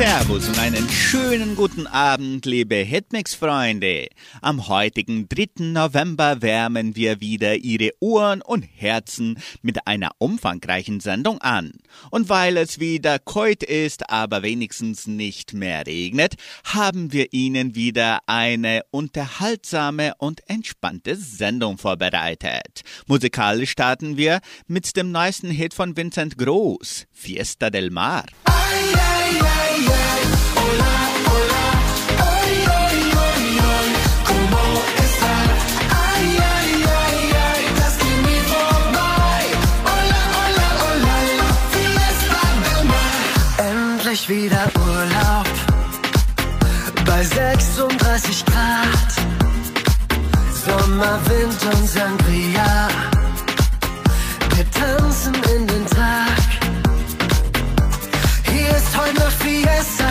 Servus und einen schönen guten Abend, liebe Hitmix-Freunde. Am heutigen 3. November wärmen wir wieder Ihre Ohren und Herzen mit einer umfangreichen Sendung an. Und weil es wieder keut ist, aber wenigstens nicht mehr regnet, haben wir Ihnen wieder eine unterhaltsame und entspannte Sendung vorbereitet. Musikalisch starten wir mit dem neuesten Hit von Vincent Groß, Fiesta del Mar. Ay, ay, ay. wieder Urlaub bei 36 Grad. Sommer, Wind und Sangria. Wir tanzen in den Tag. Noch Fiesta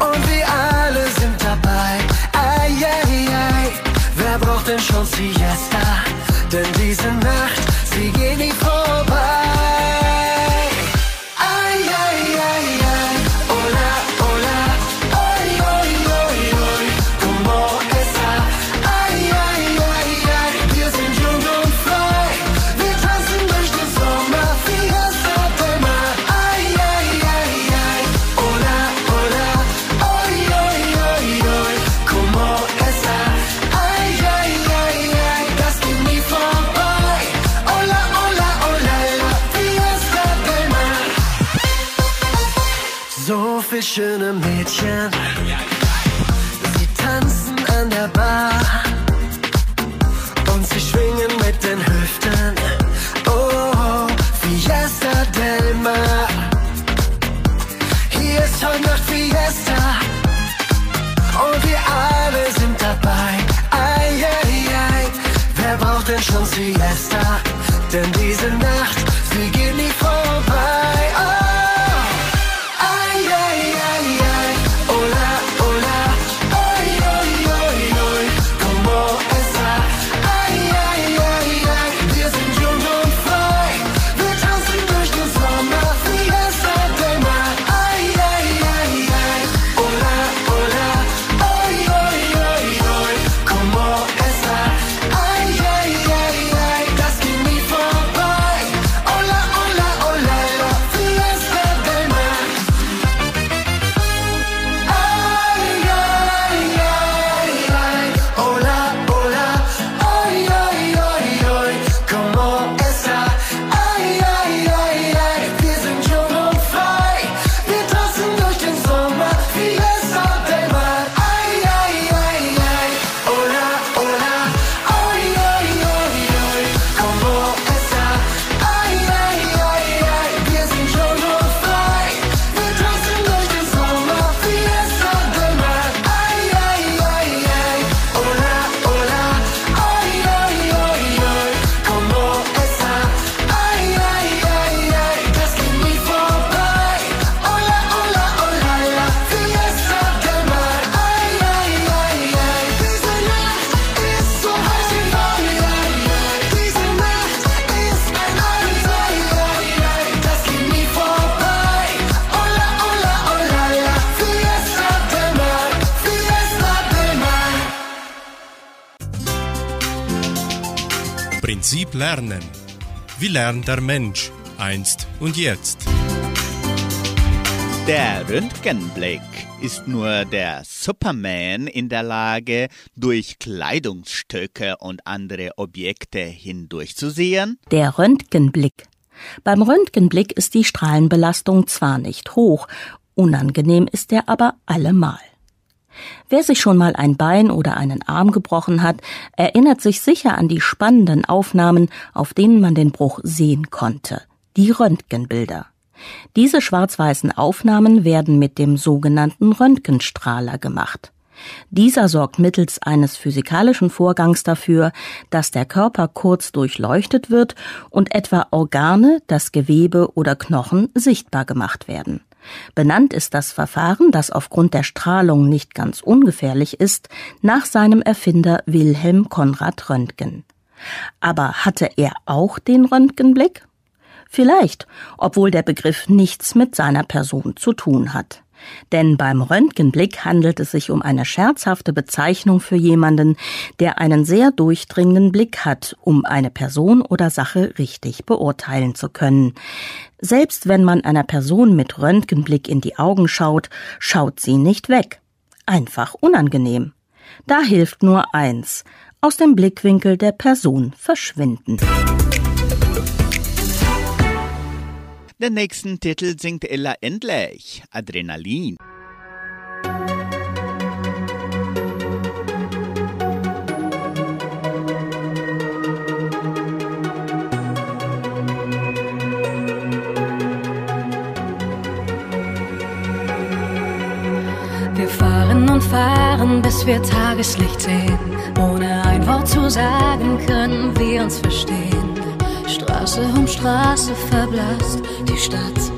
und wir alle sind dabei. Ei, ei, ei. Wer braucht denn schon Siesta? Schöne Mädchen. Sie tanzen an der Bar und sie schwingen mit den Hüften. Lernen. Wie lernt der Mensch einst und jetzt? Der Röntgenblick ist nur der Superman in der Lage, durch Kleidungsstücke und andere Objekte hindurchzusehen? Der Röntgenblick. Beim Röntgenblick ist die Strahlenbelastung zwar nicht hoch, unangenehm ist er aber allemal. Wer sich schon mal ein Bein oder einen Arm gebrochen hat, erinnert sich sicher an die spannenden Aufnahmen, auf denen man den Bruch sehen konnte. Die Röntgenbilder. Diese schwarz-weißen Aufnahmen werden mit dem sogenannten Röntgenstrahler gemacht. Dieser sorgt mittels eines physikalischen Vorgangs dafür, dass der Körper kurz durchleuchtet wird und etwa Organe, das Gewebe oder Knochen sichtbar gemacht werden. Benannt ist das Verfahren, das aufgrund der Strahlung nicht ganz ungefährlich ist, nach seinem Erfinder Wilhelm Konrad Röntgen. Aber hatte er auch den Röntgenblick? Vielleicht, obwohl der Begriff nichts mit seiner Person zu tun hat. Denn beim Röntgenblick handelt es sich um eine scherzhafte Bezeichnung für jemanden, der einen sehr durchdringenden Blick hat, um eine Person oder Sache richtig beurteilen zu können. Selbst wenn man einer Person mit Röntgenblick in die Augen schaut, schaut sie nicht weg. Einfach unangenehm. Da hilft nur eins, aus dem Blickwinkel der Person verschwinden. Den nächsten Titel singt Ella endlich, Adrenalin. Wir fahren und fahren, bis wir Tageslicht sehen. Ohne ein Wort zu sagen, können wir uns verstehen. Straße um Straße verblasst Stadt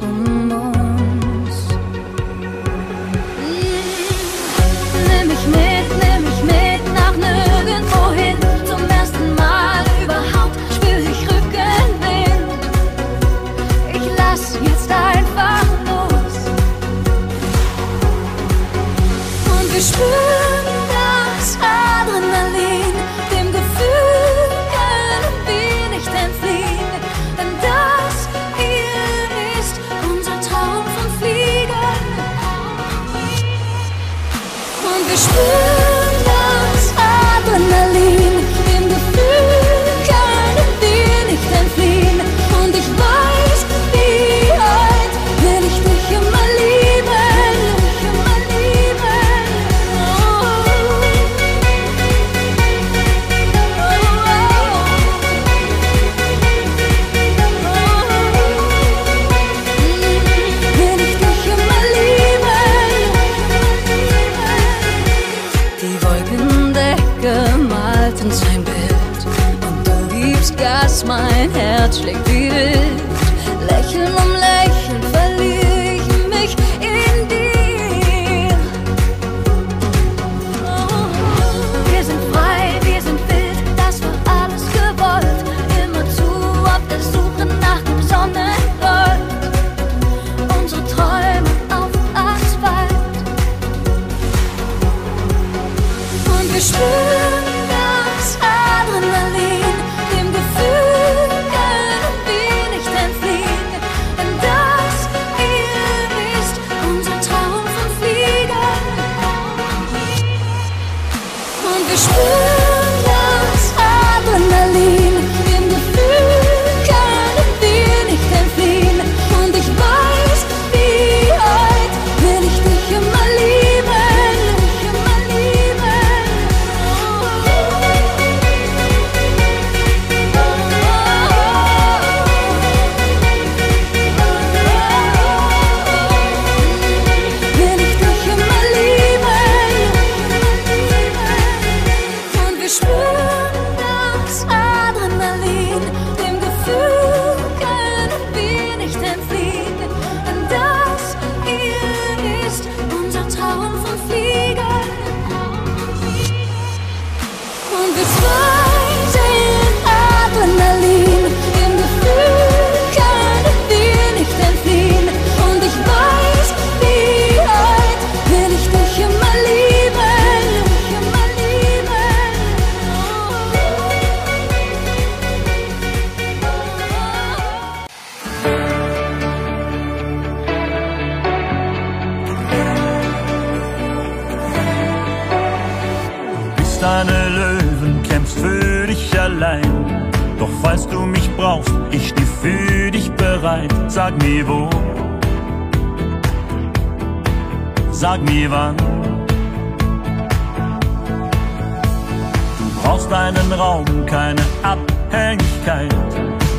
Du brauchst einen Raum, keine Abhängigkeit.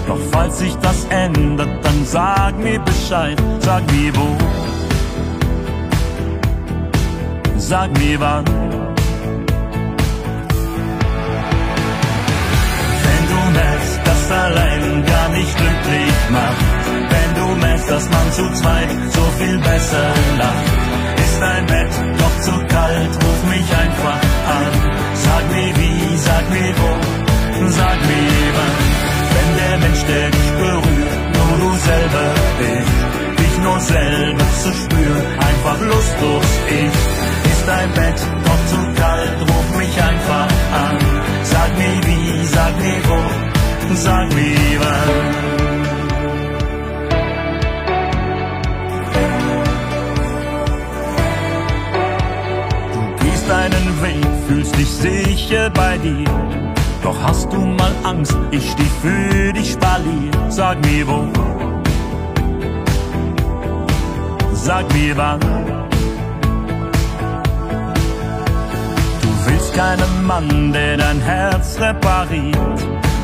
Doch falls sich das ändert, dann sag mir Bescheid. Sag mir wo, sag mir wann. Wenn du merkst, dass allein gar nicht glücklich macht, wenn du merkst, dass man zu zweit so viel besser lacht, ist dein Bett doch zu kalt, ruf mich einfach an. Sag mir wie, Sag mir wo, sag mir wann. Wenn der Mensch, der dich berührt, nur du selber bist, dich nur selber zu spüren, einfach lustlos Ich. Ist dein Bett noch zu kalt, ruf mich einfach an. Sag mir wie, sag mir wo, sag mir wann. Deinen Weg, fühlst dich sicher bei dir. Doch hast du mal Angst, ich steh für dich spalier. Sag mir wo, sag mir wann. Du willst keinen Mann, der dein Herz repariert.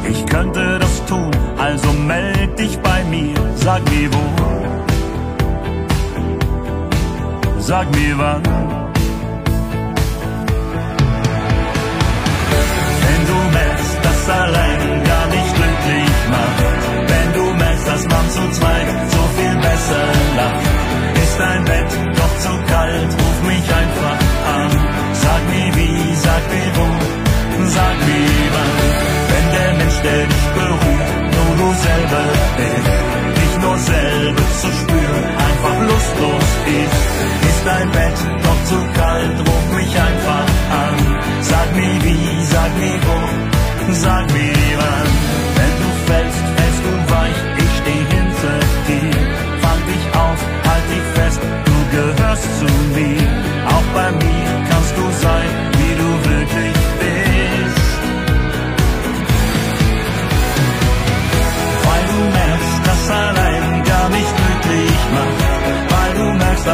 Ich könnte das tun, also meld dich bei mir. Sag mir wo, sag mir wann. Allein gar nicht glücklich macht, wenn du merkst, dass man zu zweit so viel besser lacht, ist dein Bett doch zu kalt, ruf mich einfach an. Sag mir wie, sag mir wo, sag mir wann. Wenn der Mensch, der dich berührt, nur du selber bist, dich nur selber zu spüren, einfach lustlos ist, ist dein Bett doch zu kalt,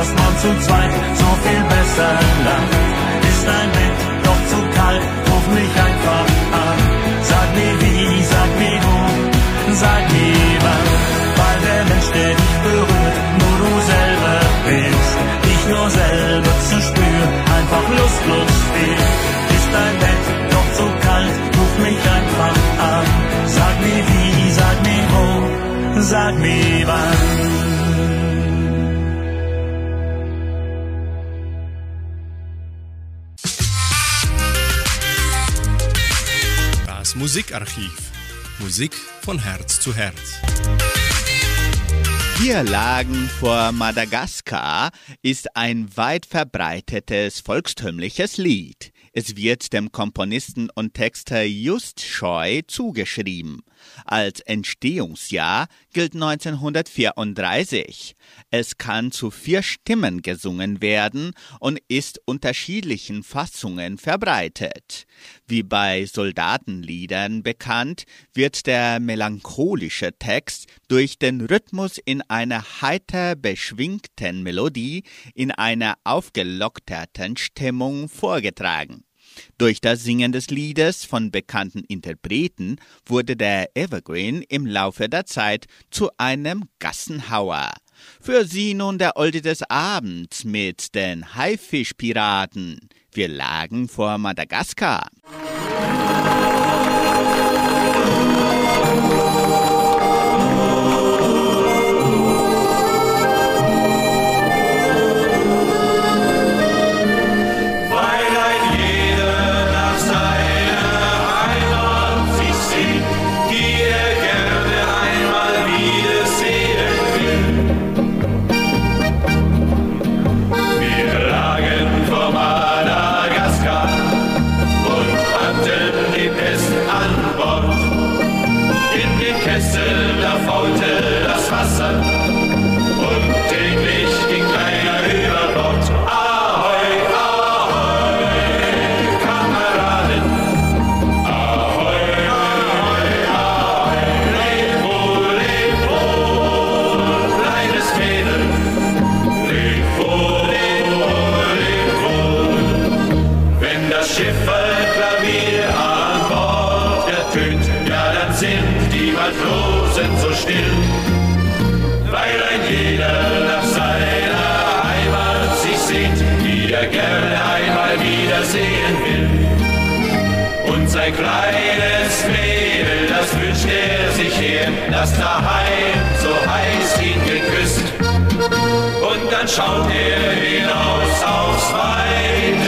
dass man zu zweit so viel besser lacht. Ist dein Bett doch zu kalt, ruf mich einfach an. Sag mir wie, sag mir wo, sag mir wann. Weil der Mensch, der dich berührt, nur du selber bist. Dich nur selber zu spüren, einfach lustlos ist. Ist dein Bett doch zu kalt, ruf mich einfach an. Sag mir wie, sag mir wo, sag mir wann. Musikarchiv. Musik von Herz zu Herz. Wir lagen vor Madagaskar ist ein weit verbreitetes volkstümliches Lied. Es wird dem Komponisten und Texter Just Scheu zugeschrieben. Als Entstehungsjahr gilt 1934. Es kann zu vier Stimmen gesungen werden und ist unterschiedlichen Fassungen verbreitet. Wie bei Soldatenliedern bekannt, wird der melancholische Text durch den Rhythmus in einer heiter beschwingten Melodie in einer aufgelockerten Stimmung vorgetragen. Durch das Singen des Liedes von bekannten Interpreten wurde der Evergreen im Laufe der Zeit zu einem Gassenhauer. Für Sie nun der Olde des Abends mit den Haifischpiraten. Wir lagen vor Madagaskar. Sich her, das daheim so heiß ihn geküsst. Und dann schaut er hinaus aufs weite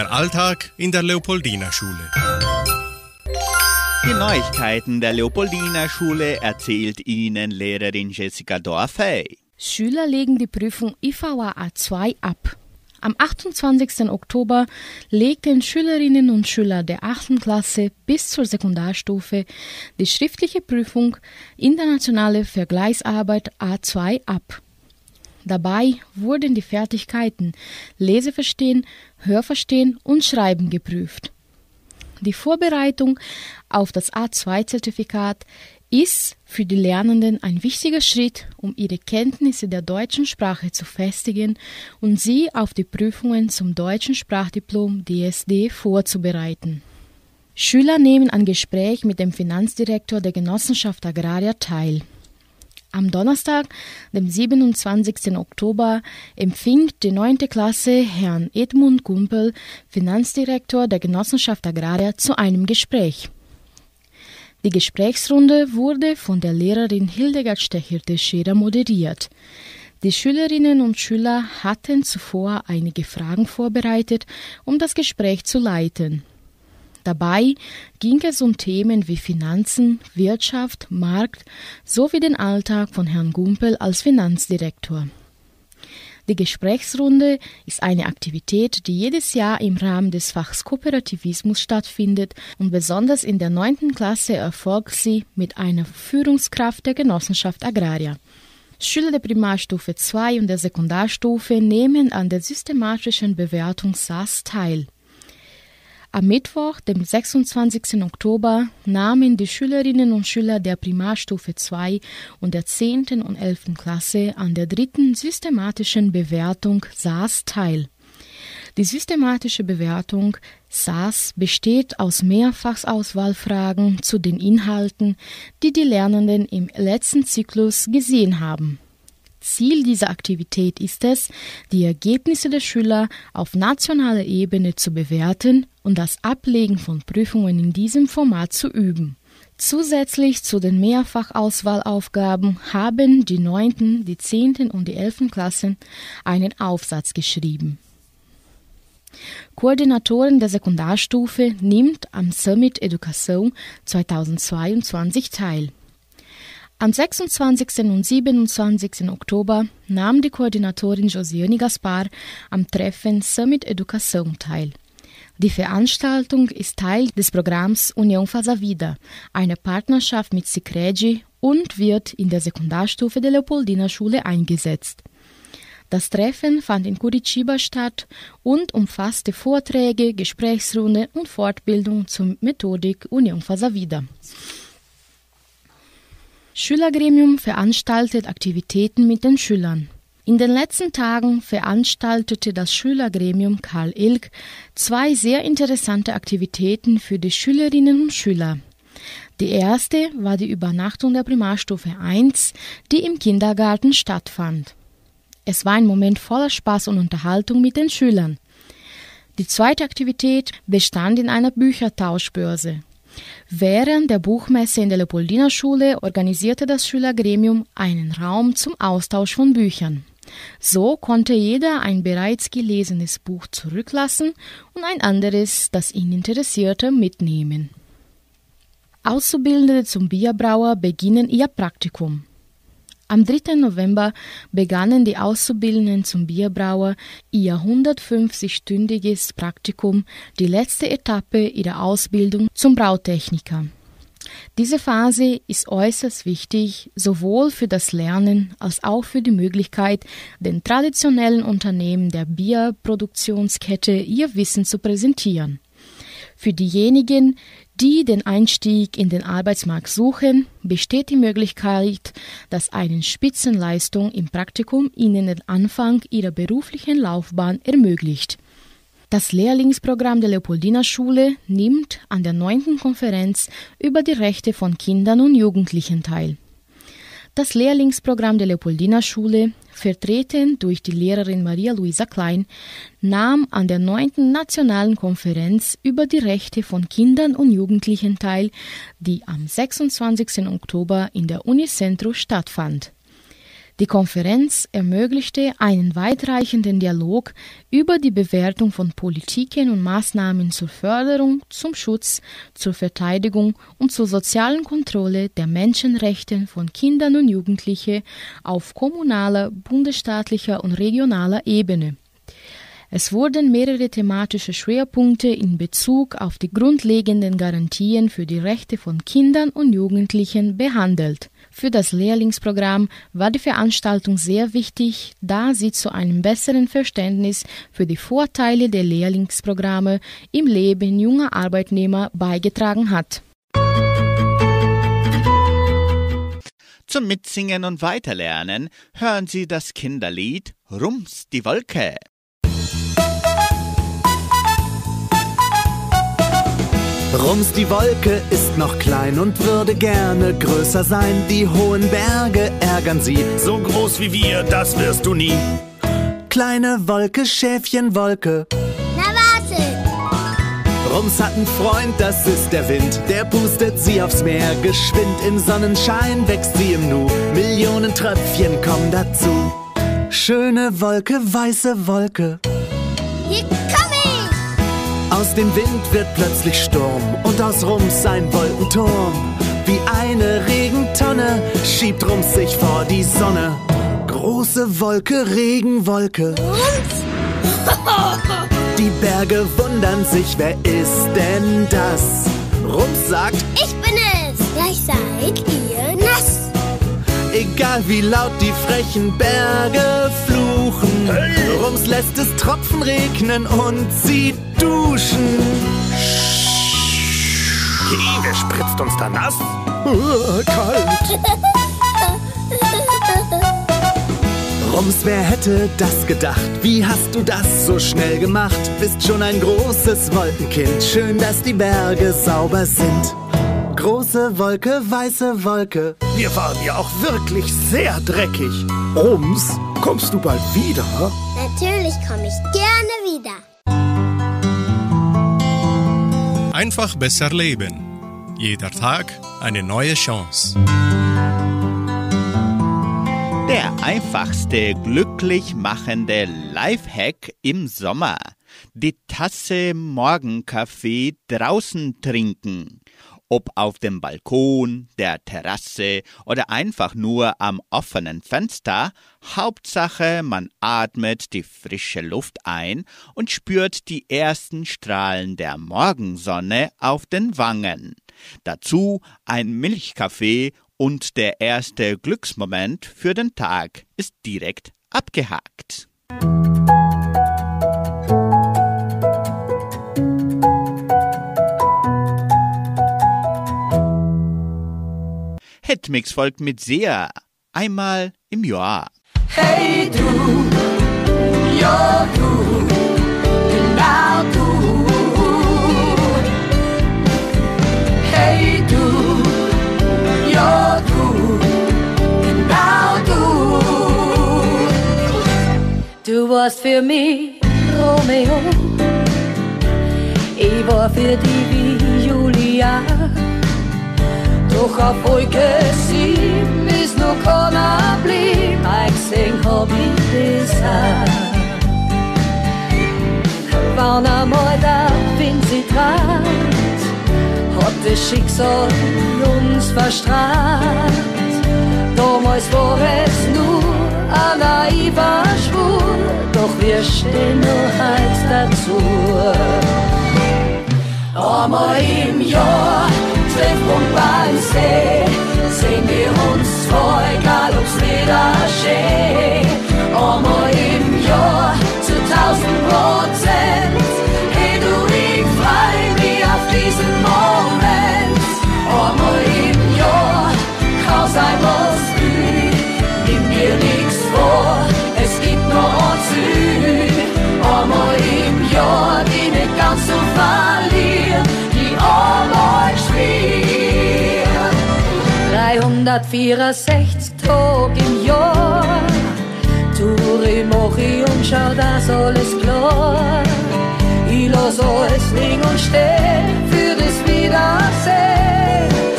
Der Alltag in der Leopoldina Schule. Die Neuigkeiten der Leopoldina Schule erzählt Ihnen Lehrerin Jessica Dorfey. Schüler legen die Prüfung IVA A2 ab. Am 28. Oktober legten Schülerinnen und Schüler der 8. Klasse bis zur Sekundarstufe die schriftliche Prüfung Internationale Vergleichsarbeit A2 ab. Dabei wurden die Fertigkeiten Leseverstehen, Hörverstehen und Schreiben geprüft. Die Vorbereitung auf das A2-Zertifikat ist für die Lernenden ein wichtiger Schritt, um ihre Kenntnisse der deutschen Sprache zu festigen und sie auf die Prüfungen zum deutschen Sprachdiplom DSD vorzubereiten. Schüler nehmen an Gespräch mit dem Finanzdirektor der Genossenschaft Agraria teil. Am Donnerstag, dem 27. Oktober, empfing die 9. Klasse Herrn Edmund Gumpel, Finanzdirektor der Genossenschaft Agraria, zu einem Gespräch. Die Gesprächsrunde wurde von der Lehrerin Hildegard Stecherte-Scherer moderiert. Die Schülerinnen und Schüler hatten zuvor einige Fragen vorbereitet, um das Gespräch zu leiten. Dabei ging es um Themen wie Finanzen, Wirtschaft, Markt sowie den Alltag von Herrn Gumpel als Finanzdirektor. Die Gesprächsrunde ist eine Aktivität, die jedes Jahr im Rahmen des Fachs Kooperativismus stattfindet und besonders in der neunten Klasse erfolgt sie mit einer Führungskraft der Genossenschaft Agraria. Schüler der Primarstufe 2 und der Sekundarstufe nehmen an der systematischen Bewertung SAS teil. Am Mittwoch, dem 26. Oktober, nahmen die Schülerinnen und Schüler der Primarstufe 2 und der 10. und 11. Klasse an der dritten systematischen Bewertung SAS teil. Die systematische Bewertung SAS besteht aus Mehrfachauswahlfragen zu den Inhalten, die die Lernenden im letzten Zyklus gesehen haben. Ziel dieser Aktivität ist es, die Ergebnisse der Schüler auf nationaler Ebene zu bewerten und das Ablegen von Prüfungen in diesem Format zu üben. Zusätzlich zu den Mehrfachauswahlaufgaben haben die 9., die 10. und die 11. Klassen einen Aufsatz geschrieben. Koordinatorin der Sekundarstufe nimmt am Summit Education 2022 teil. Am 26. und 27. Oktober nahm die Koordinatorin Josiane Gaspar am Treffen Summit Education teil. Die Veranstaltung ist Teil des Programms União Faz a Vida, eine Partnerschaft mit Sicredi und wird in der Sekundarstufe der Leopoldina Schule eingesetzt. Das Treffen fand in Curitiba statt und umfasste Vorträge, Gesprächsrunden und Fortbildung zur Methodik União Faz Vida. Schülergremium veranstaltet Aktivitäten mit den Schülern. In den letzten Tagen veranstaltete das Schülergremium Karl Ilk zwei sehr interessante Aktivitäten für die Schülerinnen und Schüler. Die erste war die Übernachtung der Primarstufe 1, die im Kindergarten stattfand. Es war ein Moment voller Spaß und Unterhaltung mit den Schülern. Die zweite Aktivität bestand in einer Büchertauschbörse. Während der Buchmesse in der Leopoldina Schule organisierte das Schülergremium einen Raum zum Austausch von Büchern. So konnte jeder ein bereits gelesenes Buch zurücklassen und ein anderes, das ihn interessierte, mitnehmen. Auszubildende zum Bierbrauer beginnen ihr Praktikum. Am 3. November begannen die Auszubildenden zum Bierbrauer ihr 150-stündiges Praktikum, die letzte Etappe ihrer Ausbildung zum Brautechniker. Diese Phase ist äußerst wichtig, sowohl für das Lernen als auch für die Möglichkeit, den traditionellen Unternehmen der Bierproduktionskette ihr Wissen zu präsentieren. Für diejenigen, die den Einstieg in den Arbeitsmarkt suchen, besteht die Möglichkeit, dass eine Spitzenleistung im Praktikum ihnen den Anfang ihrer beruflichen Laufbahn ermöglicht. Das Lehrlingsprogramm der Leopoldina Schule nimmt an der neunten Konferenz über die Rechte von Kindern und Jugendlichen teil. Das Lehrlingsprogramm der Leopoldina Schule, vertreten durch die Lehrerin Maria Luisa Klein, nahm an der neunten Nationalen Konferenz über die Rechte von Kindern und Jugendlichen teil, die am 26. Oktober in der Unicentro stattfand. Die Konferenz ermöglichte einen weitreichenden Dialog über die Bewertung von Politiken und Maßnahmen zur Förderung, zum Schutz, zur Verteidigung und zur sozialen Kontrolle der Menschenrechte von Kindern und Jugendlichen auf kommunaler, bundesstaatlicher und regionaler Ebene. Es wurden mehrere thematische Schwerpunkte in Bezug auf die grundlegenden Garantien für die Rechte von Kindern und Jugendlichen behandelt. Für das Lehrlingsprogramm war die Veranstaltung sehr wichtig, da sie zu einem besseren Verständnis für die Vorteile der Lehrlingsprogramme im Leben junger Arbeitnehmer beigetragen hat. Zum Mitsingen und Weiterlernen hören Sie das Kinderlied Rums die Wolke. Rums die Wolke ist noch klein und würde gerne größer sein. Die hohen Berge ärgern sie. So groß wie wir, das wirst du nie. Kleine Wolke, Schäfchen, Wolke. Na warte! Rums hat einen Freund, das ist der Wind. Der pustet sie aufs Meer. Geschwind im Sonnenschein wächst sie im Nu. Millionen Tröpfchen kommen dazu. Schöne Wolke, weiße Wolke. Hier komm ich! Aus dem Wind wird plötzlich Sturm und aus Rums ein Wolkenturm. Wie eine Regentonne schiebt Rums sich vor die Sonne. Große Wolke, Regenwolke. Die Berge wundern sich, wer ist denn das? Rums sagt, Ich egal wie laut die frechen Berge fluchen. Rums lässt es Tropfen regnen und sie duschen. Hey, wer spritzt uns da nass? Kalt. Rums, wer hätte das gedacht? Wie hast du das so schnell gemacht? Bist schon ein großes Wolkenkind. Schön, dass die Berge sauber sind. Große Wolke, weiße Wolke. Wir waren ja auch wirklich sehr dreckig. Rums, kommst du bald wieder? Natürlich komme ich gerne wieder. Einfach besser leben. Jeder Tag eine neue Chance. Der einfachste glücklich machende Lifehack im Sommer. Die Tasse Morgenkaffee draußen trinken. Ob auf dem Balkon, der Terrasse oder einfach nur am offenen Fenster, Hauptsache man atmet die frische Luft ein und spürt die ersten Strahlen der Morgensonne auf den Wangen. Dazu ein Milchkaffee und der erste Glücksmoment für den Tag ist direkt abgehakt. Hitmix folgt mit sehr einmal im Jahr. Hey du, ja du, genau du. Hey du, ja du, genau du. Du warst für mich Romeo, ich war für die wie Julia. Doch auf Wolke sieben ist noch keiner blieb, ich gesehen hab ich auch. Wann einmal der Wind sie trat, hat das Schicksal uns verstrahlt. Damals war es nur ein naiver Schwur, doch wir stehen nur halt dazu. Einmal im Jahr Treffpunkt beim See, sehen wir uns zwei, egal ob's wieder schee. Einmal im Jahr zu tausend Prozent, hey du, ich freu mich auf diesen Moment. Einmal im Jahr kann sein, was nimm dir nichts vor, es gibt nur uns Süd. Einmal im Jahr 364 Tage im Jahr. Turi, mochi und schau, dass alles klar. Ich lass alles liegen und stehen für das Wiedersehen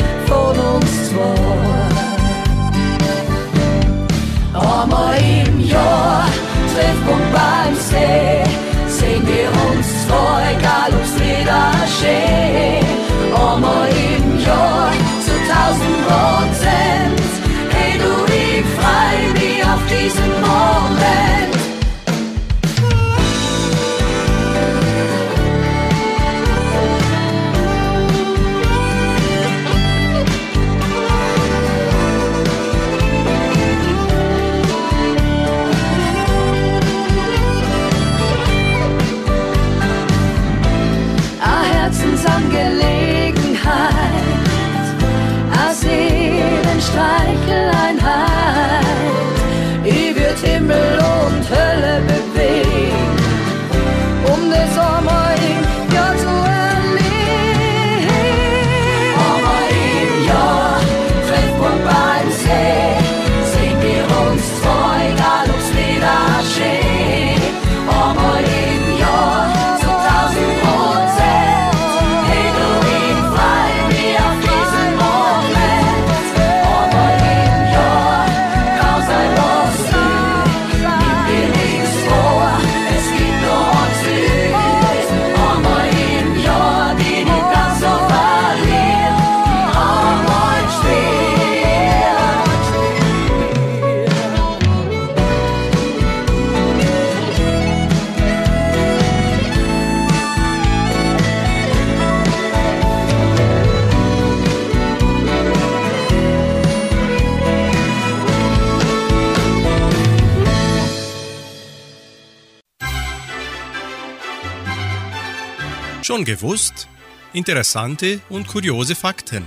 Schon gewusst? Interessante und kuriose Fakten.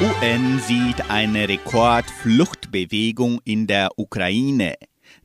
UN sieht eine Rekordfluchtbewegung in der Ukraine.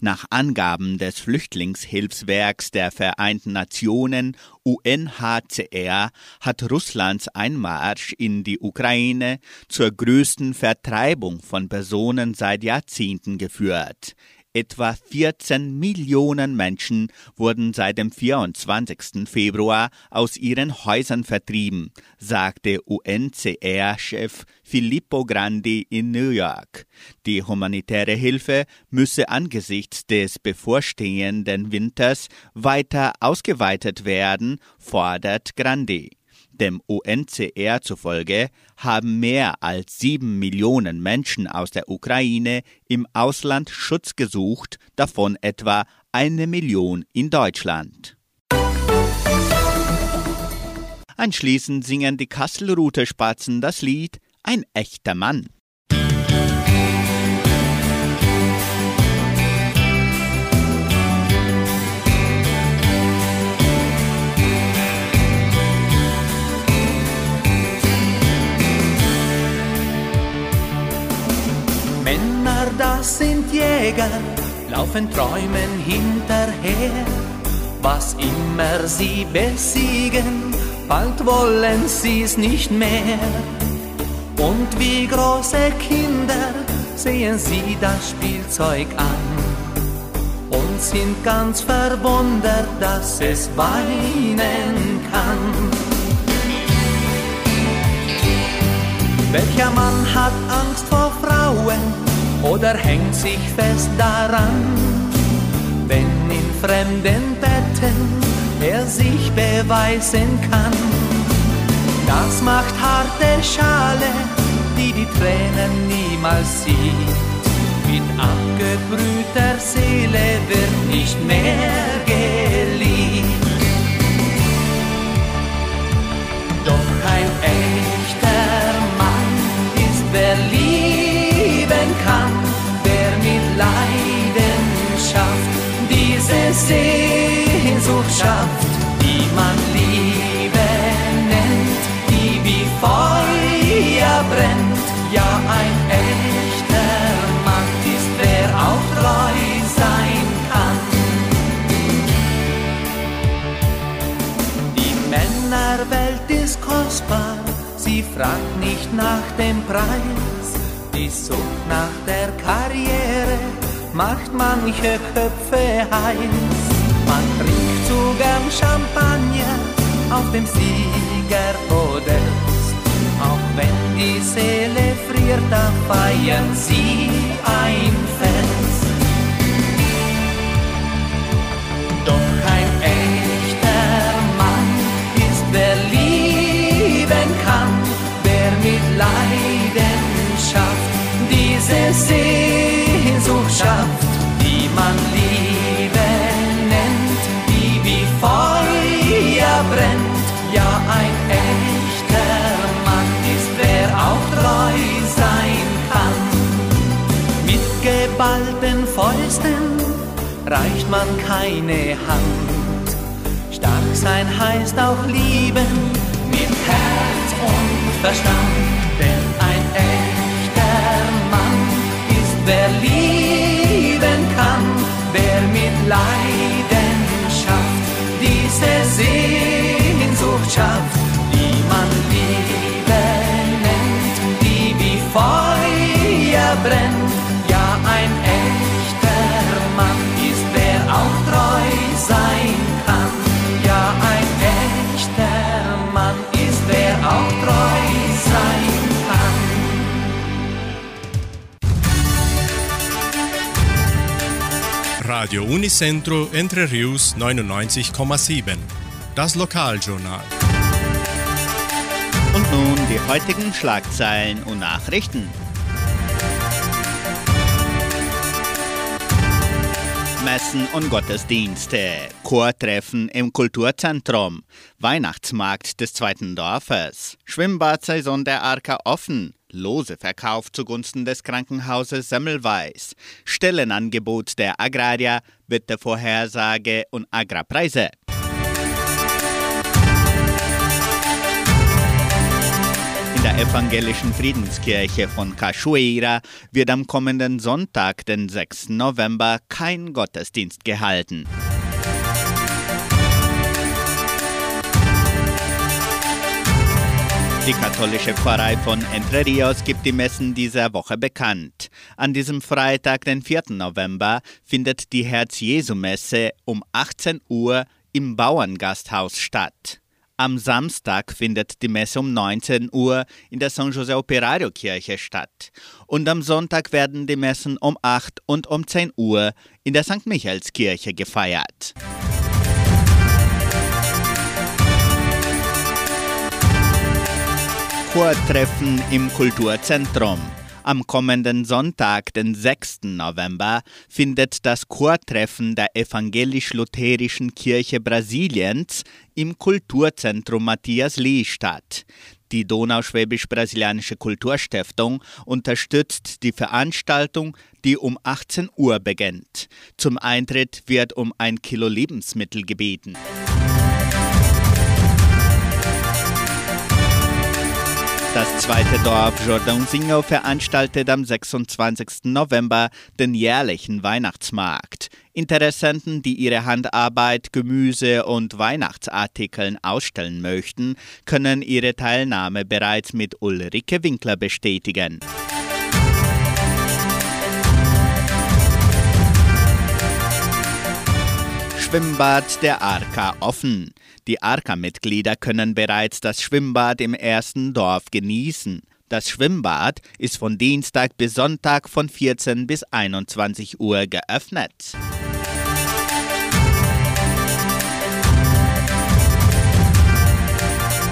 Nach Angaben des Flüchtlingshilfswerks der Vereinten Nationen UNHCR hat Russlands Einmarsch in die Ukraine zur größten Vertreibung von Personen seit Jahrzehnten geführt. Etwa 14 Millionen Menschen wurden seit dem 24. Februar aus ihren Häusern vertrieben, sagte UNCR-Chef Filippo Grandi in New York. Die humanitäre Hilfe müsse angesichts des bevorstehenden Winters weiter ausgeweitet werden, fordert Grandi. Dem UNCR zufolge haben mehr als sieben Millionen Menschen aus der Ukraine im Ausland Schutz gesucht, davon etwa eine Million in Deutschland. Anschließend singen die Kasselruther Spatzen das Lied Ein echter Mann. Das sind Jäger, laufen Träumen hinterher. Was immer sie besiegen, bald wollen sie's nicht mehr. Und wie große Kinder sehen sie das Spielzeug an und sind ganz verwundert, dass es weinen kann. Welcher Mann hat Angst vor oder hängt sich fest daran, wenn in fremden Betten er sich beweisen kann? Das macht harte Schale, die die Tränen niemals sieht. Mit abgebrühter Seele wird nicht mehr geliebt. Doch ein echter Mann ist, wer Sehnsucht schafft, die man Liebe nennt, die wie Feuer brennt. Ja, ein echter Mann ist, wer auch treu sein kann. Die Männerwelt ist kostbar, die fragt nicht nach dem Preis, die sucht nach der Karriere, macht manche Köpfe heiß. Man trinkt zu gern Champagner auf dem Siegerpodest. Auch wenn die Seele friert, da feiern sie ein Fest. Doch ein echter Mann ist, wer lieben wer mit Leidenschaft diese Sehnsucht Fäusten reicht man keine Hand. Stark sein heißt auch lieben mit Herz und Verstand. Denn ein echter Mann ist, wer lieben kann, wer mit Leidenschaft diese Sehnsucht Radio Unicentro Entre Rius 99,7. Das Lokaljournal. Und nun die heutigen Schlagzeilen und Nachrichten. Messen und Gottesdienste, Chortreffen im Kulturzentrum, Weihnachtsmarkt des zweiten Dorfes, Schwimmbadsaison der Arka offen, Loseverkauf zugunsten des Krankenhauses Semmelweis, Stellenangebot der Agrarier, Wettervorhersage und Agrarpreise. In der evangelischen Friedenskirche von Cachoeira wird am kommenden Sonntag, den 6. November, kein Gottesdienst gehalten. Die katholische Pfarrei von Entre Rios gibt die Messen dieser Woche bekannt. An diesem Freitag, den 4. November, findet die Herz-Jesu-Messe um 18 Uhr im Bauerngasthaus statt. Am Samstag findet die Messe um 19 Uhr in der San José Operario Kirche statt. Und am Sonntag werden die Messen um 8 und um 10 Uhr in der St. Michaelskirche gefeiert. Chortreffen im Kulturzentrum. Am kommenden Sonntag, den 6. November, findet das Chortreffen der Evangelisch-Lutherischen Kirche Brasiliens im Kulturzentrum Matthias Lee statt. Die Donauschwäbisch-Brasilianische Kulturstiftung unterstützt die Veranstaltung, die um 18 Uhr beginnt. Zum Eintritt wird um ein Kilo Lebensmittel gebeten. Das zweite Dorf Jordãozinho veranstaltet am 26. November den jährlichen Weihnachtsmarkt. Interessenten, die ihre Handarbeit, Gemüse und Weihnachtsartikeln ausstellen möchten, können ihre Teilnahme bereits mit Ulrike Winkler bestätigen. Schwimmbad der Arka offen. Die Arka-Mitglieder können bereits das Schwimmbad im ersten Dorf genießen. Das Schwimmbad ist von Dienstag bis Sonntag von 14 bis 21 Uhr geöffnet.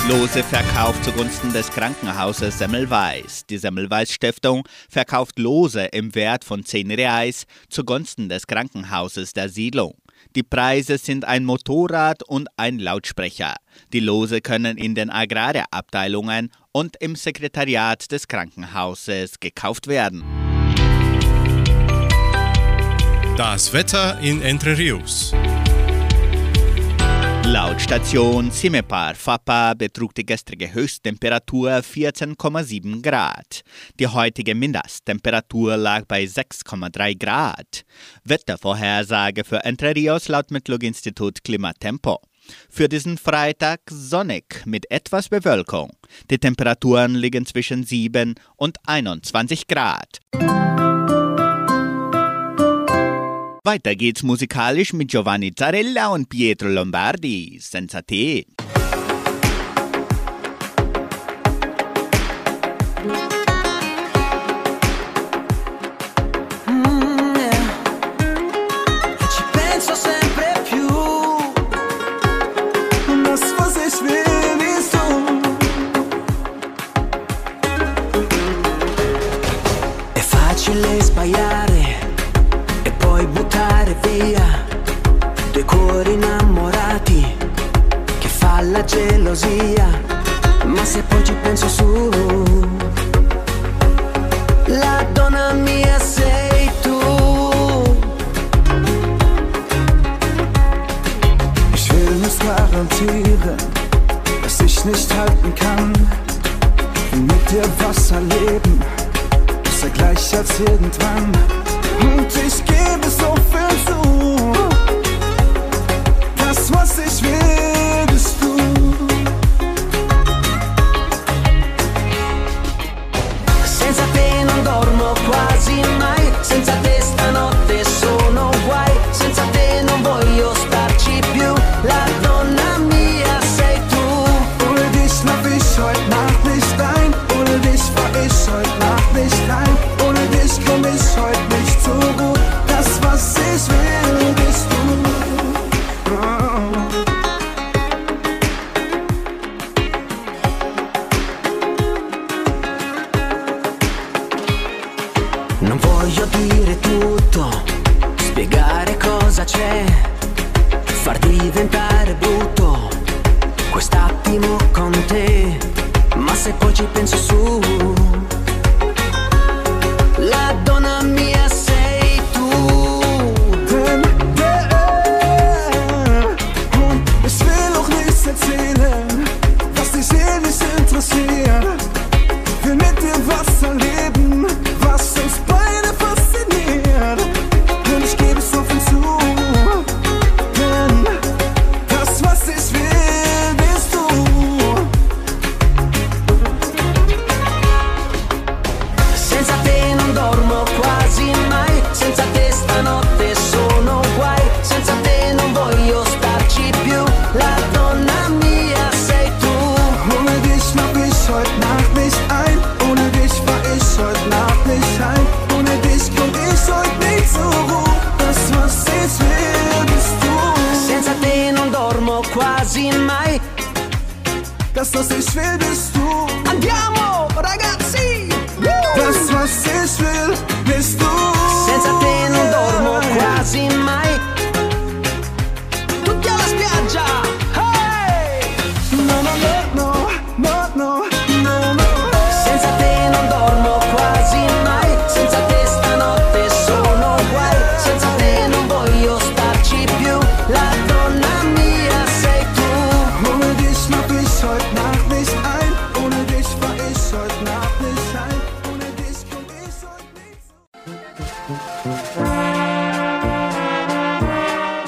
Lose Verkauf zugunsten des Krankenhauses Semmelweis. Die Semmelweis Stiftung verkauft Lose im Wert von 10 Reais zugunsten des Krankenhauses der Siedlung. Die Preise sind ein Motorrad und ein Lautsprecher. Die Lose können in den Agrarabteilungen und im Sekretariat des Krankenhauses gekauft werden. Das Wetter in Entre Rios. Laut Station Simepar Fapa betrug die gestrige Höchsttemperatur 14,7 Grad. Die heutige Mindesttemperatur lag bei 6,3 Grad. Wettervorhersage für Entre Rios laut Metlog-Institut Klimatempo. Für diesen Freitag sonnig mit etwas Bewölkung. Die Temperaturen liegen zwischen 7 und 21 Grad. Weiter geht's musikalisch mit Giovanni Zarella und Pietro Lombardi. Sensate. gelosia, ma se poi ci penso su, la donna mia sei tu. Ich will es garantieren, was ich nicht halten kann, mit dir was erleben, ist ja gleich als irgendwann. Und ich senza te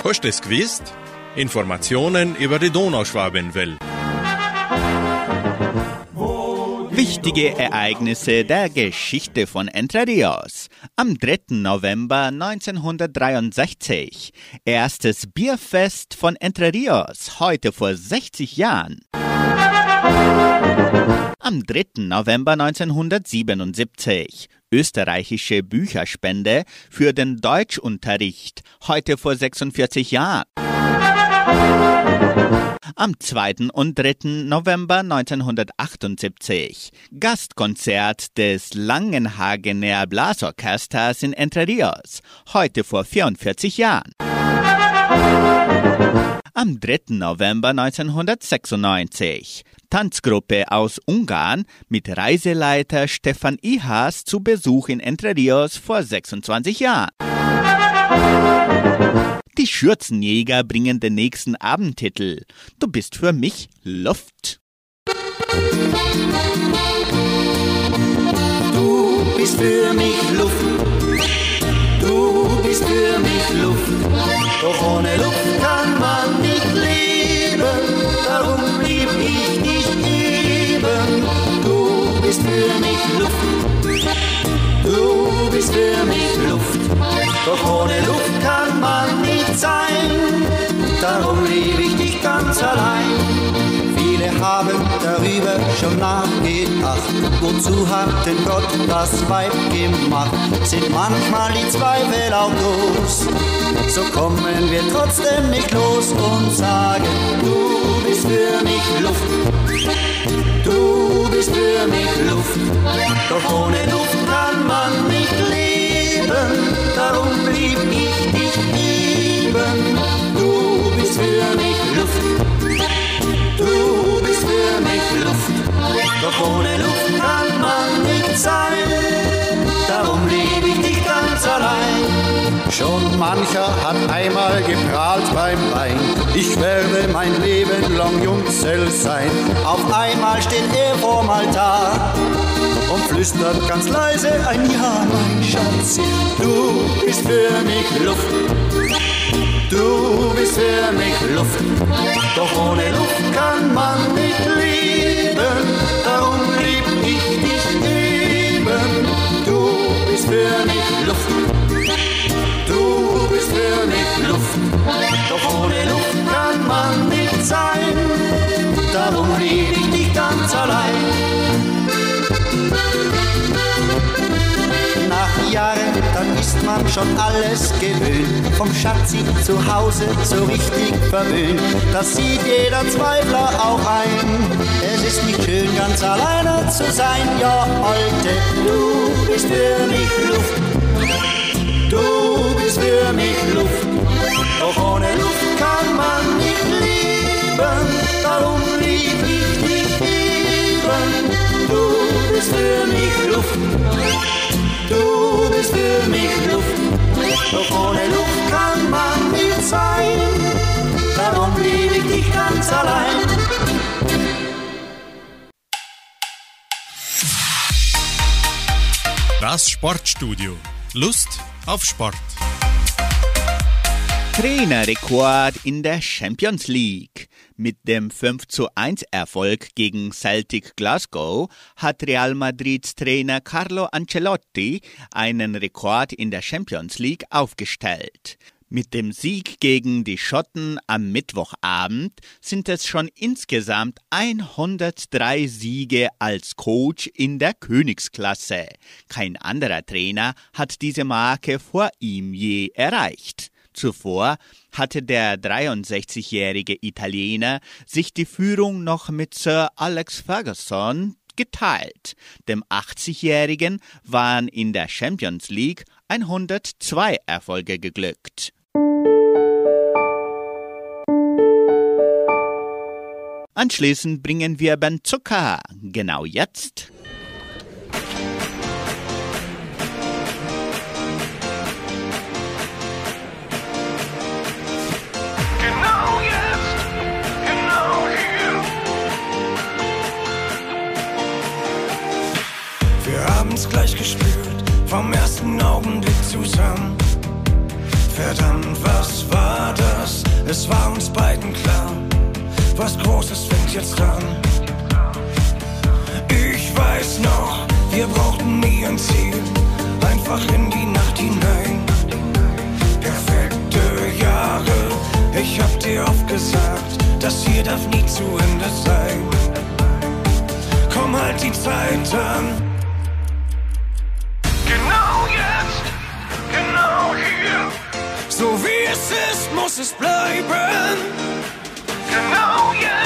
Hast du es gewusst? Informationen über die Donauschwabenwelle. Wichtige Ereignisse der Geschichte von Entre Rios. Am 3. November 1963. Erstes Bierfest von Entre Rios, heute vor 60 Jahren. Am 3. November 1977 österreichische Bücherspende für den Deutschunterricht, heute vor 46 Jahren. Am 2. und 3. November 1978 Gastkonzert des Langenhagener Blasorchesters in Entre Rios, heute vor 44 Jahren am 3. November 1996. Tanzgruppe aus Ungarn mit Reiseleiter Stefan Ihas zu Besuch in Entre Rios vor 26 Jahren. Die Schürzenjäger bringen den nächsten Abendtitel. Du bist für mich Luft. Du bist für mich Luft. Du bist für mich Luft. Doch ohne Luft bist für mich Luft. Du bist für mich Luft. Doch ohne Luft kann man nicht sein. Darum liebe ich dich ganz allein. Viele haben darüber schon nachgedacht. Wozu hat denn Gott das Weib gemacht? Sind manchmal die Zweifel auch groß. So kommen wir trotzdem nicht los und sagen, Doch ohne Luft kann man nicht leben. Darum lieb ich dich eben. Du bist für mich Luft. Du bist für mich Luft. Doch ohne Luft kann man nicht sein. Darum lieb ich dich ganz allein. Schon mancher hat einmal geprahlt beim Wein. Ich werde mein Leben lang Jungzell sein. Auf einmal steht er vorm Altar und flüstert ganz leise ein Ja, mein Schatz. Du bist für mich Luft. Du bist für mich Luft. Doch ohne Luft kann man nicht leben. Darum lieb ich dich eben. Du bist für mich Luft. Du bist für mich Luft. Doch ohne Luft kann man nicht sein. Darum lieb ich dich ganz allein. Dann ist man schon alles gewöhnt. Vom Schatzi zu Hause so richtig verwöhnt. Das sieht jeder Zweifler auch ein. Es ist nicht schön, ganz alleine zu sein. Ja, Alte, du bist für mich Luft. Du bist für mich Luft. Doch ohne Luft kann man nicht leben. Darum lieb ich dich eben. Du bist für mich Luft. Du bist für mich Luft. Doch ohne Luft kann man nicht sein. Darum lieb ich dich ganz allein. Das Sportstudio. Lust auf Sport. Trainerrekord in der Champions League. Mit dem 5 zu 1 Erfolg gegen Celtic Glasgow hat Real Madrids Trainer Carlo Ancelotti einen Rekord in der Champions League aufgestellt. Mit dem Sieg gegen die Schotten am Mittwochabend sind es schon insgesamt 103 Siege als Coach in der Königsklasse. Kein anderer Trainer hat diese Marke vor ihm je erreicht. Zuvor hatte der 63-jährige Italiener sich die Führung noch mit Sir Alex Ferguson geteilt. Dem 80-jährigen waren in der Champions League 102 Erfolge geglückt. Anschließend bringen wir Ben Zucker. Genau jetzt. Haben's gleich gespürt, vom ersten Augenblick zusammen. Verdammt, was war das? Es war uns beiden klar. Was Großes fängt jetzt an. Ich weiß noch, wir brauchten nie ein Ziel. Einfach in die Nacht hinein. Perfekte Jahre. Ich hab dir oft gesagt, das hier darf nie zu Ende sein. Komm halt die Zeit an. Genau jetzt, genau hier. So wie es ist, muss es bleiben. Genau jetzt,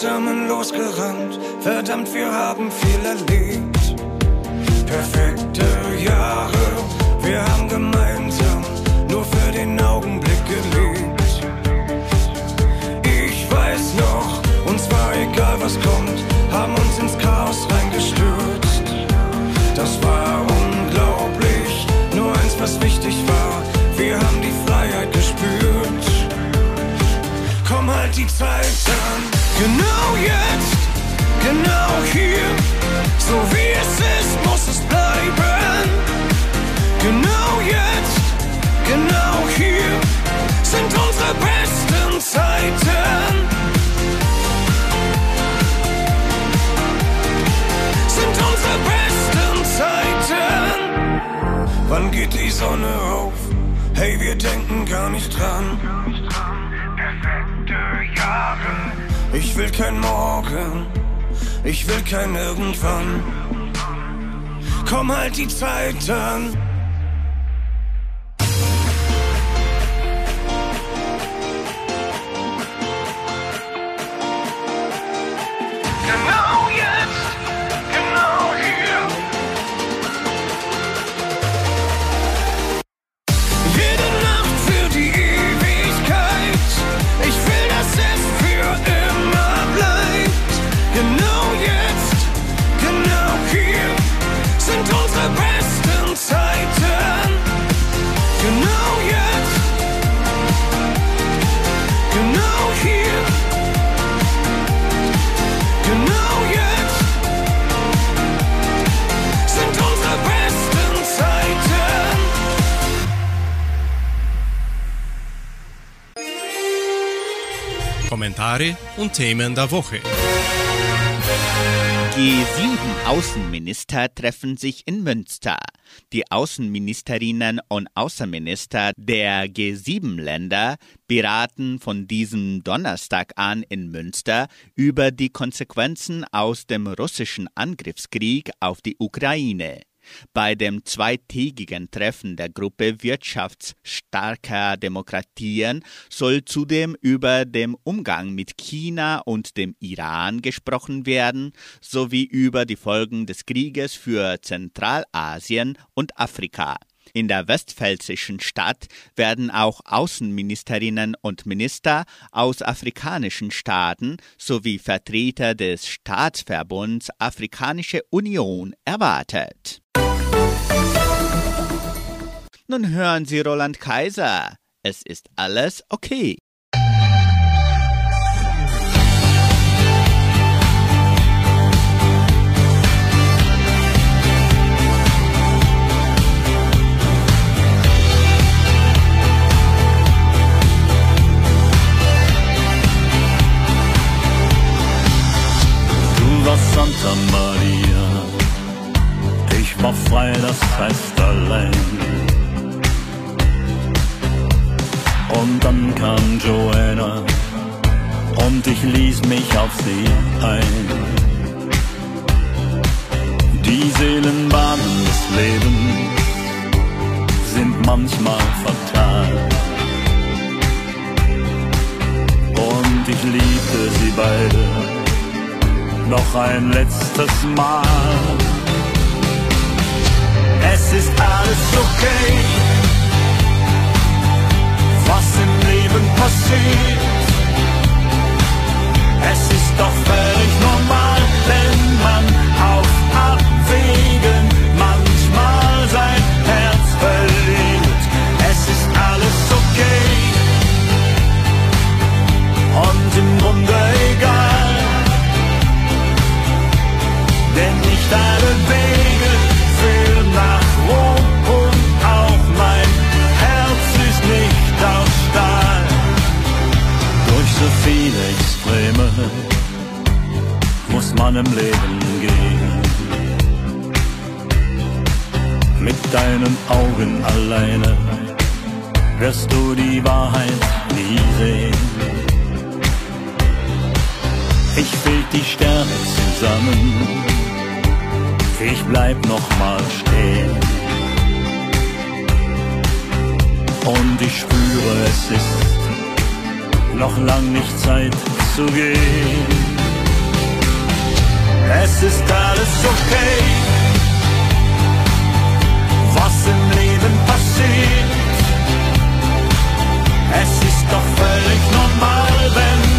zusammen losgerannt. Verdammt, wir haben viel erlebt. Perfekte Jahre, wir haben gemeinsam nur für den Augenblick gelebt. Ich weiß noch, uns war egal, was kommt, haben uns ins Chaos reingestürzt. Das war unglaublich, nur eins, was wichtig war, wir haben die Freiheit gespürt. Komm halt die Zeit an. Genau jetzt, genau hier, so wie es ist, muss es bleiben. Genau jetzt, genau hier sind unsere besten Zeiten. Sind unsere besten Zeiten. Wann geht die Sonne auf? Hey, wir denken gar nicht dran. Perfekte Jahre. Ich will kein Morgen, ich will kein Irgendwann. Komm halt die Zeit an. Und Themen der Woche. G7 Außenminister treffen sich in Münster. Die Außenministerinnen und Außenminister der G7-Länder beraten von diesem Donnerstag an in Münster über die Konsequenzen aus dem russischen Angriffskrieg auf die Ukraine. Bei dem zweitägigen Treffen der Gruppe wirtschaftsstarker Demokratien soll zudem über den Umgang mit China und dem Iran gesprochen werden, sowie über die Folgen des Krieges für Zentralasien und Afrika. In der westpfälzischen Stadt werden auch Außenministerinnen und Minister aus afrikanischen Staaten sowie Vertreter des Staatsverbunds Afrikanische Union erwartet. Nun hören Sie Roland Kaiser. Es ist alles okay. Du warst Santa Maria, ich war frei, das heißt allein. Und dann kam Joanna und ich ließ mich auf sie ein. Die Seelenbahnen des Lebens sind manchmal fatal. Und ich liebte sie beide noch ein letztes Mal. Es ist alles okay, was im Leben passiert. Es ist doch völlig normal, wenn man auf Abwägen manchmal sein Herz verliert. Es ist alles okay und im Grunde egal. Denn nicht alle Wege führen nach Rom So viele Extreme muss man im Leben gehen. Mit deinen Augen alleine wirst du die Wahrheit nie sehen. Ich feg die Sterne zusammen, ich bleib noch mal stehen. Und ich spüre, es ist noch lang nicht Zeit zu gehen. Es ist alles okay, was im Leben passiert. Es ist doch völlig normal, wenn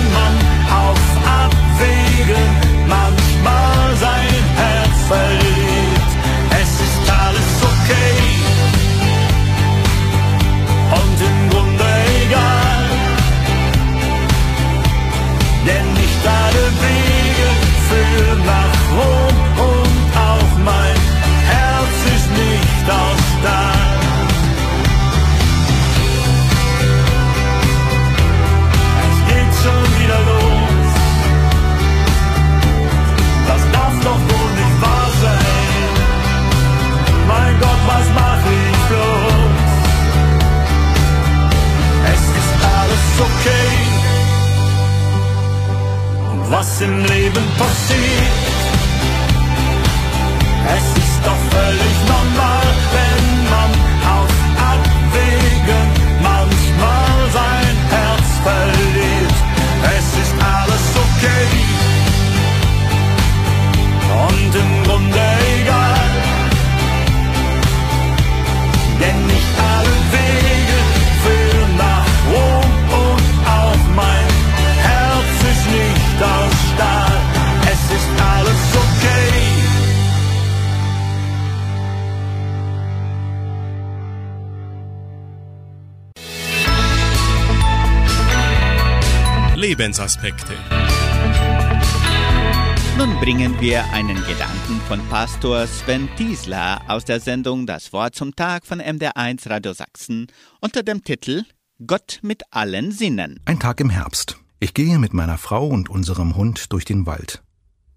Pastor Sven Tiesler aus der Sendung Das Wort zum Tag von MDR1 Radio Sachsen unter dem Titel Gott mit allen Sinnen. Ein Tag im Herbst. Ich gehe mit meiner Frau und unserem Hund durch den Wald.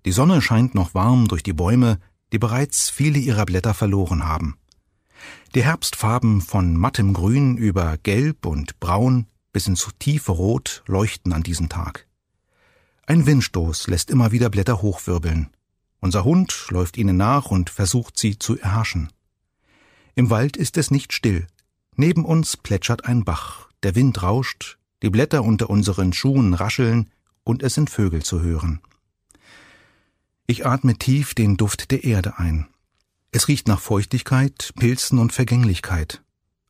Die Sonne scheint noch warm durch die Bäume, die bereits viele ihrer Blätter verloren haben. Die Herbstfarben von mattem Grün über Gelb und Braun bis ins tiefe Rot leuchten an diesem Tag. Ein Windstoß lässt immer wieder Blätter hochwirbeln. Unser Hund läuft ihnen nach und versucht sie zu erhaschen. Im Wald ist es nicht still. Neben uns plätschert ein Bach, der Wind rauscht, die Blätter unter unseren Schuhen rascheln und es sind Vögel zu hören. Ich atme tief den Duft der Erde ein. Es riecht nach Feuchtigkeit, Pilzen und Vergänglichkeit.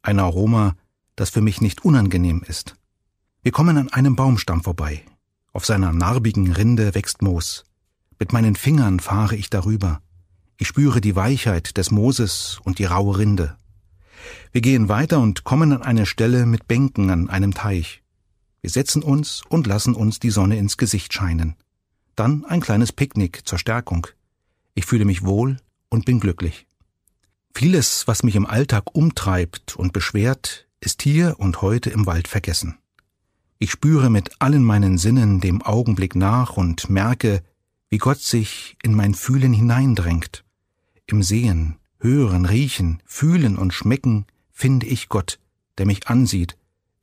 Ein Aroma, das für mich nicht unangenehm ist. Wir kommen an einem Baumstamm vorbei. Auf seiner narbigen Rinde wächst Moos. Mit meinen Fingern fahre ich darüber. Ich spüre die Weichheit des Mooses und die raue Rinde. Wir gehen weiter und kommen an eine Stelle mit Bänken an einem Teich. Wir setzen uns und lassen uns die Sonne ins Gesicht scheinen. Dann ein kleines Picknick zur Stärkung. Ich fühle mich wohl und bin glücklich. Vieles, was mich im Alltag umtreibt und beschwert, ist hier und heute im Wald vergessen. Ich spüre mit allen meinen Sinnen dem Augenblick nach und merke, wie Gott sich in mein Fühlen hineindrängt. Im Sehen, Hören, Riechen, Fühlen und Schmecken finde ich Gott, der mich ansieht,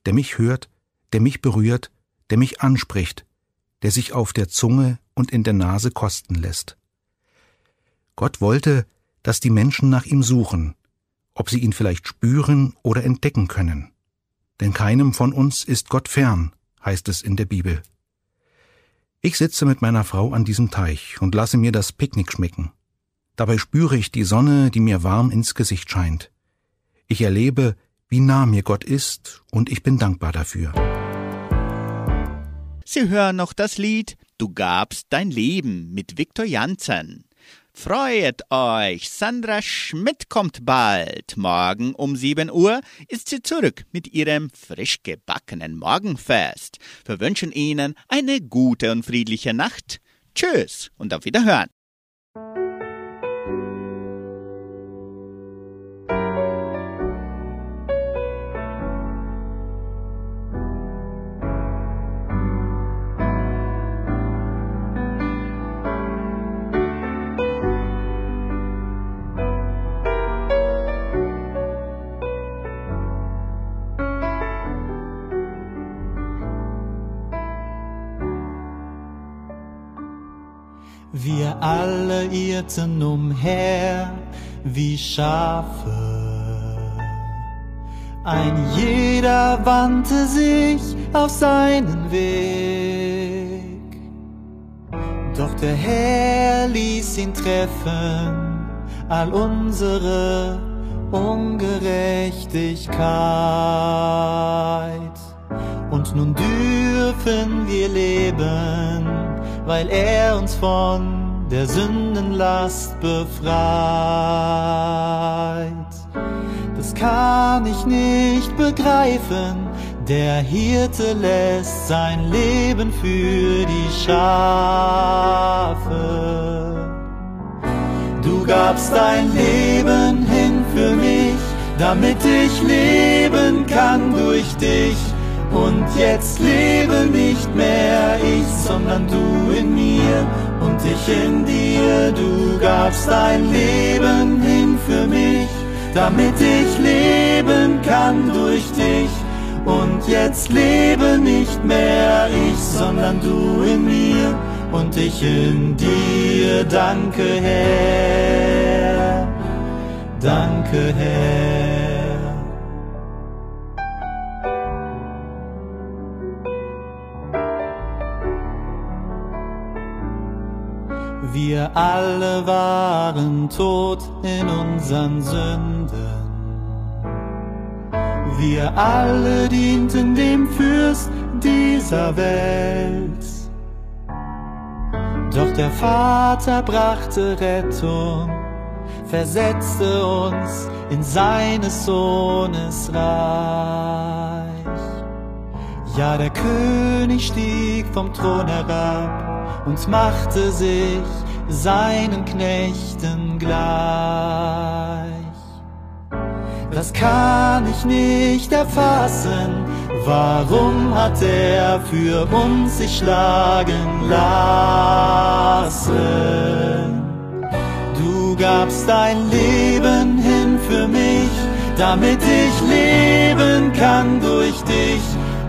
der mich hört, der mich berührt, der mich anspricht, der sich auf der Zunge und in der Nase kosten lässt. Gott wollte, dass die Menschen nach ihm suchen, ob sie ihn vielleicht spüren oder entdecken können. Denn keinem von uns ist Gott fern, heißt es in der Bibel. Ich sitze mit meiner Frau an diesem Teich und lasse mir das Picknick schmecken. Dabei spüre ich die Sonne, die mir warm ins Gesicht scheint. Ich erlebe, wie nah mir Gott ist, und ich bin dankbar dafür. Sie hören noch das Lied Du gabst dein Leben mit Viktor Janssen. Freut euch, Sandra Schmidt kommt bald. Morgen um 7 Uhr ist sie zurück mit ihrem frisch gebackenen Morgenfest. Wir wünschen Ihnen eine gute und friedliche Nacht. Tschüss und auf Wiederhören. Irrten umher wie Schafe. Ein jeder wandte sich auf seinen Weg. Doch der Herr ließ ihn treffen, all unsere Ungerechtigkeit. Und nun dürfen wir leben, weil er uns von der Sündenlast befreit. Das kann ich nicht begreifen, der Hirte lässt sein Leben für die Schafe. Du gabst dein Leben hin für mich, damit ich leben kann durch dich. Und jetzt lebe nicht mehr ich, sondern du in mir und ich in dir. Du gabst dein Leben hin für mich, damit ich leben kann durch dich. Und jetzt lebe nicht mehr ich, sondern du in mir und ich in dir. Danke, Herr. Danke, Herr. Wir alle waren tot in unseren Sünden. Wir alle dienten dem Fürst dieser Welt. Doch der Vater brachte Rettung, versetzte uns in seines Sohnes Reich. Ja, der König stieg vom Thron herab und machte sich seinen Knechten gleich. Das kann ich nicht erfassen, warum hat er für uns sich schlagen lassen? Du gabst dein Leben hin für mich, damit ich leben kann durch dich.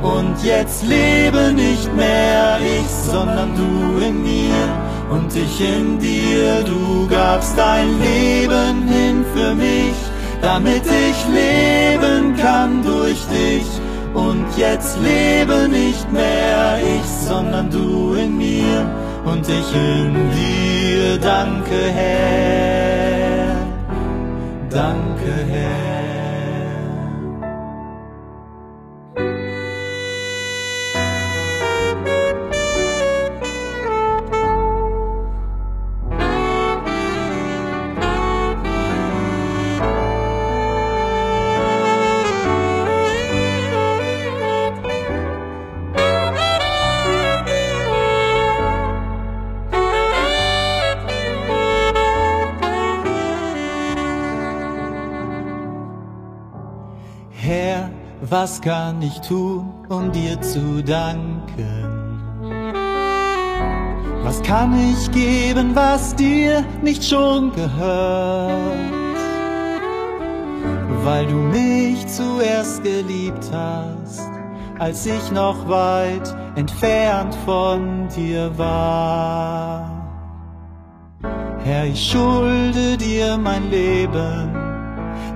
Und jetzt lebe nicht mehr ich, sondern du in mir und ich in dir. Du gabst dein Leben hin für mich, damit ich leben kann durch dich. Und jetzt lebe nicht mehr ich, sondern du in mir und ich in dir. Danke, Herr. Danke, Herr. Was kann ich tun, um dir zu danken? Was kann ich geben, was dir nicht schon gehört? Weil du mich zuerst geliebt hast, als ich noch weit entfernt von dir war. Herr, ich schulde dir mein Leben,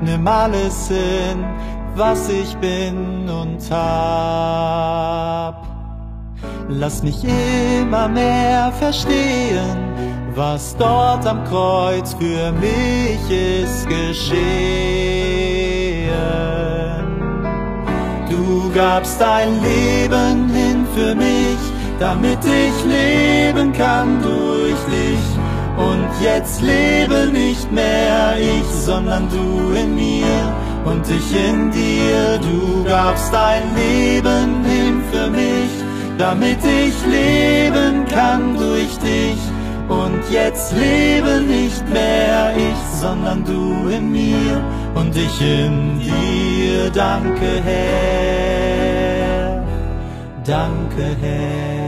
nimm alles hin, was ich bin und hab. Lass mich immer mehr verstehen, was dort am Kreuz für mich ist geschehen. Du gabst dein Leben hin für mich, damit ich leben kann durch dich. Und jetzt lebe nicht mehr ich, sondern du in mir und ich in dir. Du gabst dein Leben hin für mich, damit ich leben kann durch dich. Und jetzt lebe nicht mehr ich, sondern du in mir und ich in dir. Danke, Herr. Danke, Herr.